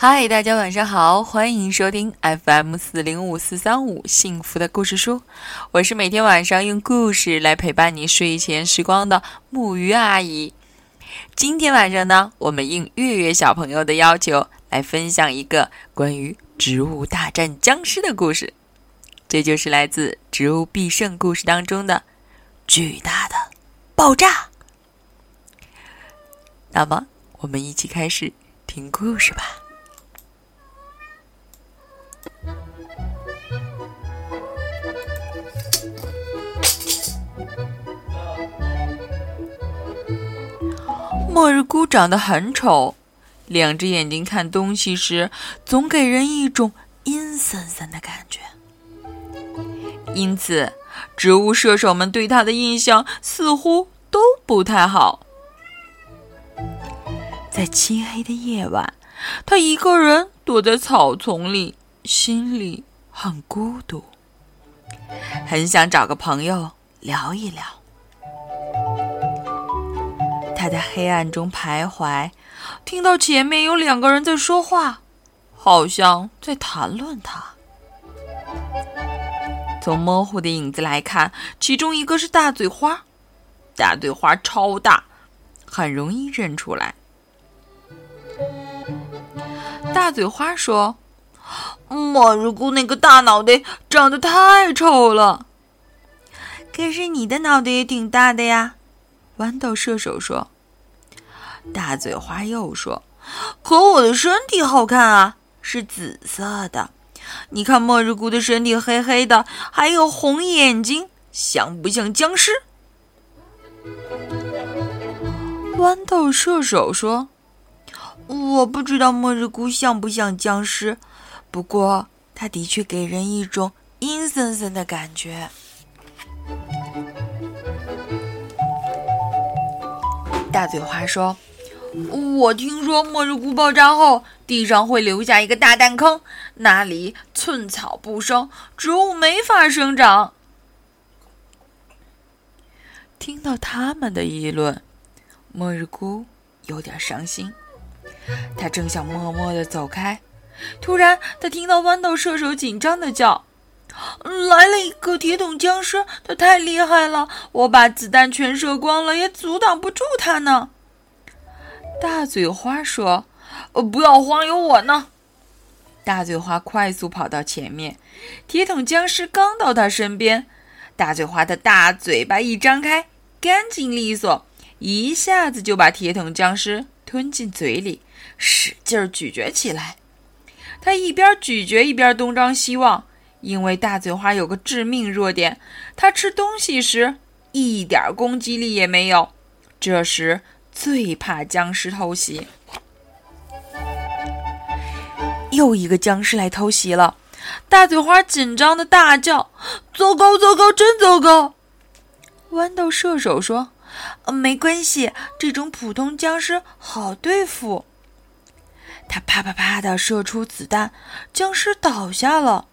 嗨，大家晚上好，欢迎收听 FM 四零五四三五幸福的故事书。我是每天晚上用故事来陪伴你睡前时光的木鱼阿姨。今天晚上呢，我们应月月小朋友的要求，来分享一个关于植物大战僵尸的故事。这就是来自《植物必胜》故事当中的巨大的爆炸。那么，我们一起开始听故事吧。末日菇长得很丑，两只眼睛看东西时总给人一种阴森森的感觉，因此植物射手们对他的印象似乎都不太好。在漆黑的夜晚，他一个人躲在草丛里，心里很孤独，很想找个朋友聊一聊。他在黑暗中徘徊，听到前面有两个人在说话，好像在谈论他。从模糊的影子来看，其中一个是大嘴花，大嘴花超大，很容易认出来。大嘴花说：“末日菇那个大脑袋长得太丑了。”可是你的脑袋也挺大的呀。豌豆射手说：“大嘴花又说，可我的身体好看啊，是紫色的。你看末日菇的身体黑黑的，还有红眼睛，像不像僵尸？”豌豆射手说：“我不知道末日菇像不像僵尸，不过它的确给人一种阴森森的感觉。”大嘴花说：“我听说末日菇爆炸后，地上会留下一个大弹坑，那里寸草不生，植物没法生长。”听到他们的议论，末日菇有点伤心。他正想默默的走开，突然他听到豌豆射手紧张的叫：“来了一个铁桶僵尸，他太厉害了！我把子弹全射光了，也阻挡不住他呢。”大嘴花说：“呃，不要慌，有我呢。”大嘴花快速跑到前面，铁桶僵尸刚到他身边，大嘴花的大嘴巴一张开，干净利索，一下子就把铁桶僵尸吞进嘴里，使劲咀嚼起来。他一边咀嚼一边东张西望。因为大嘴花有个致命弱点，它吃东西时一点攻击力也没有。这时最怕僵尸偷袭。又一个僵尸来偷袭了，大嘴花紧张的大叫：“糟糕，糟糕，真糟糕！”豌豆射手说：“没关系，这种普通僵尸好对付。”他啪啪啪的射出子弹，僵尸倒下了。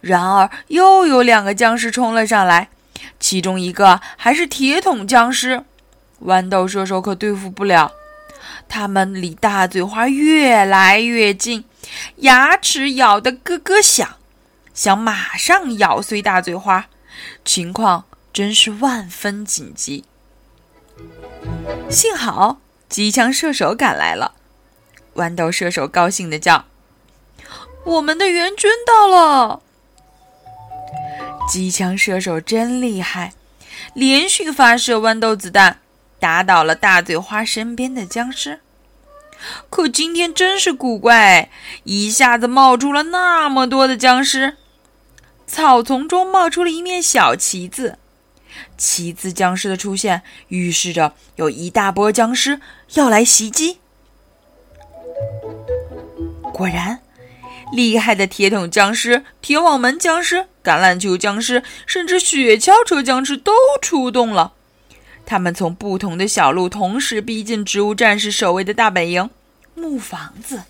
然而，又有两个僵尸冲了上来，其中一个还是铁桶僵尸，豌豆射手可对付不了。他们离大嘴花越来越近，牙齿咬得咯咯响，想马上咬碎大嘴花。情况真是万分紧急。幸好机枪射手赶来了，豌豆射手高兴地叫：“我们的援军到了！”机枪射手真厉害，连续发射豌豆子弹，打倒了大嘴花身边的僵尸。可今天真是古怪，一下子冒出了那么多的僵尸。草丛中冒出了一面小旗子，旗子僵尸的出现预示着有一大波僵尸要来袭击。果然。厉害的铁桶僵尸、铁网门僵尸、橄榄球僵尸，甚至雪橇车僵尸都出动了。他们从不同的小路同时逼近植物战士守卫的大本营——木房子。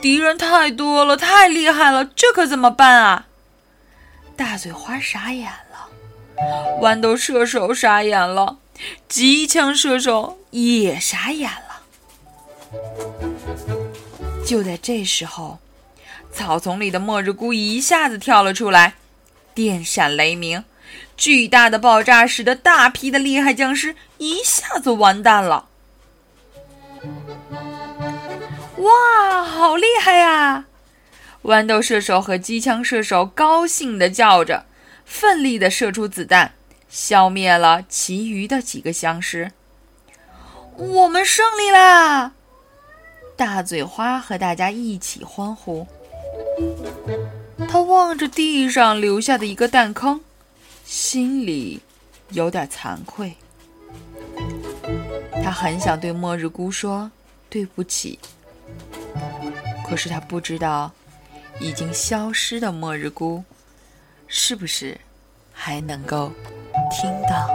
敌人太多了，太厉害了，这可怎么办啊？大嘴花傻眼了，豌豆射手傻眼了，机枪射手也傻眼了。就在这时候，草丛里的末日菇一下子跳了出来，电闪雷鸣，巨大的爆炸使得大批的厉害僵尸一下子完蛋了。哇，好厉害呀！豌豆射手和机枪射手高兴地叫着，奋力地射出子弹，消灭了其余的几个僵尸。我们胜利啦！大嘴花和大家一起欢呼。他望着地上留下的一个弹坑，心里有点惭愧。他很想对末日菇说对不起。可是他不知道，已经消失的末日菇，是不是还能够听到？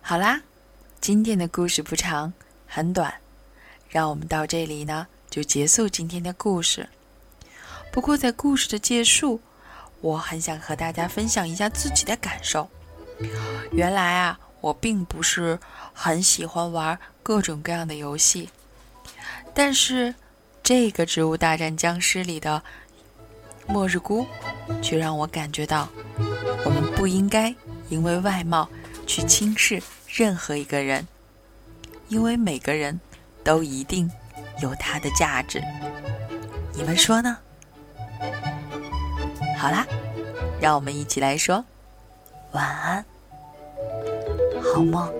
好啦，今天的故事不长，很短，让我们到这里呢就结束今天的故事。不过在故事的结束，我很想和大家分享一下自己的感受。原来啊，我并不是很喜欢玩各种各样的游戏，但是这个《植物大战僵尸》里的末日菇，却让我感觉到，我们不应该因为外貌去轻视任何一个人，因为每个人都一定有它的价值。你们说呢？好啦，让我们一起来说。晚安，好梦。